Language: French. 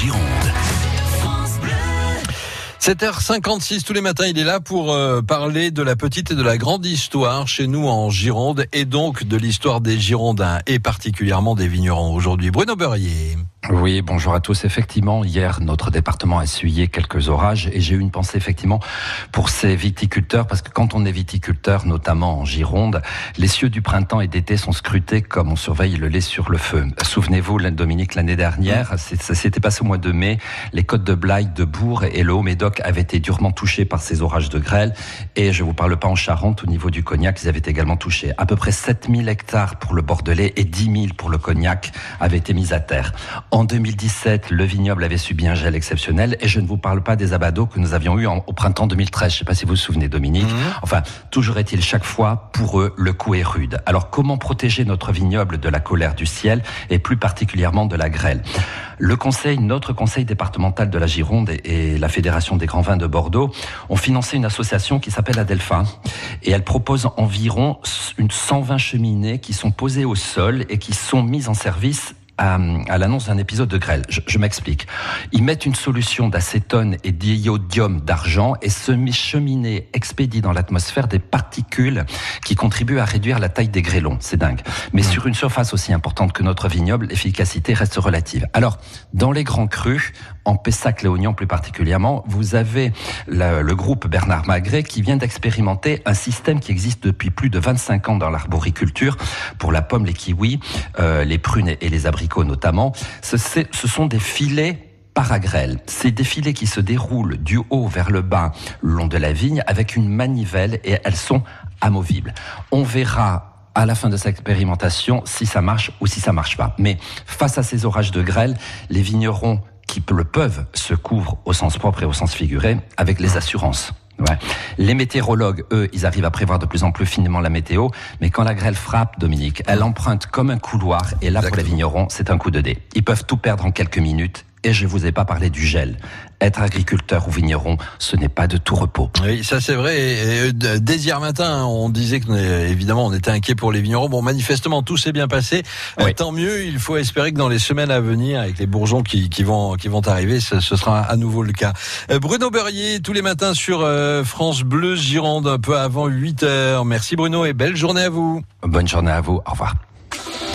Gironde. 7h56 tous les matins, il est là pour euh, parler de la petite et de la grande histoire chez nous en Gironde et donc de l'histoire des Girondins et particulièrement des vignerons aujourd'hui. Bruno Beurrier. Oui, bonjour à tous. Effectivement, hier, notre département a essuyé quelques orages et j'ai eu une pensée effectivement pour ces viticulteurs parce que quand on est viticulteur, notamment en Gironde, les cieux du printemps et d'été sont scrutés comme on surveille le lait sur le feu. Souvenez-vous, Dominique, l'année dernière, ça s'était passé au mois de mai, les côtes de Blaye, de Bourg et le Haut-Médoc avaient été durement touchés par ces orages de grêle et je vous parle pas en Charente, au niveau du cognac, ils avaient également touché. À peu près 7000 hectares pour le Bordelais et 10 000 pour le cognac avaient été mis à terre. En 2017, le vignoble avait subi un gel exceptionnel et je ne vous parle pas des abados que nous avions eu au printemps 2013. Je ne sais pas si vous vous souvenez, Dominique. Mhm. Enfin, toujours est-il chaque fois, pour eux, le coup est rude. Alors, comment protéger notre vignoble de la colère du ciel et plus particulièrement de la grêle? Le conseil, notre conseil départemental de la Gironde et, la Fédération des grands vins de Bordeaux ont financé une association qui s'appelle Adelpha et elle propose environ une 120 cheminées qui sont posées au sol et qui sont mises en service à, l'annonce d'un épisode de grêle. Je, m'explique. Ils mettent une solution d'acétone et d'iodium d'argent et ce cheminée expédie dans l'atmosphère des particules qui contribuent à réduire la taille des grêlons. C'est dingue. Mais sur une surface aussi importante que notre vignoble, l'efficacité reste relative. Alors, dans les grands crus, en Pessac-Léognan plus particulièrement, vous avez le, groupe Bernard Magret qui vient d'expérimenter un système qui existe depuis plus de 25 ans dans l'arboriculture pour la pomme, les kiwis, euh, les prunes et les abricots notamment. Ce, ce sont des filets paragrèle. C'est des filets qui se déroulent du haut vers le bas le long de la vigne avec une manivelle et elles sont amovibles. On verra à la fin de cette expérimentation si ça marche ou si ça marche pas. Mais face à ces orages de grêle, les vignerons qui le peuvent se couvrent au sens propre et au sens figuré avec les assurances. Ouais. Les météorologues, eux, ils arrivent à prévoir de plus en plus finement la météo, mais quand la grêle frappe, Dominique, elle emprunte comme un couloir, et là, pour les vignerons, c'est un coup de dé. Ils peuvent tout perdre en quelques minutes, et je vous ai pas parlé du gel. Être agriculteur ou vigneron, ce n'est pas de tout repos. Oui, ça c'est vrai. Et, dès hier matin, on disait que évidemment on était inquiet pour les vignerons. Bon, manifestement tout s'est bien passé. Euh, tant mieux. Il faut espérer que dans les semaines à venir, avec les bourgeons qui, qui vont qui vont arriver, ce, ce, sera à nouveau le cas. Euh, Bruno Berrier, tous les matins sur euh, France Bleu Gironde, un peu avant 8 heures. Merci Bruno et belle journée à vous. Bonne journée à vous. Au revoir.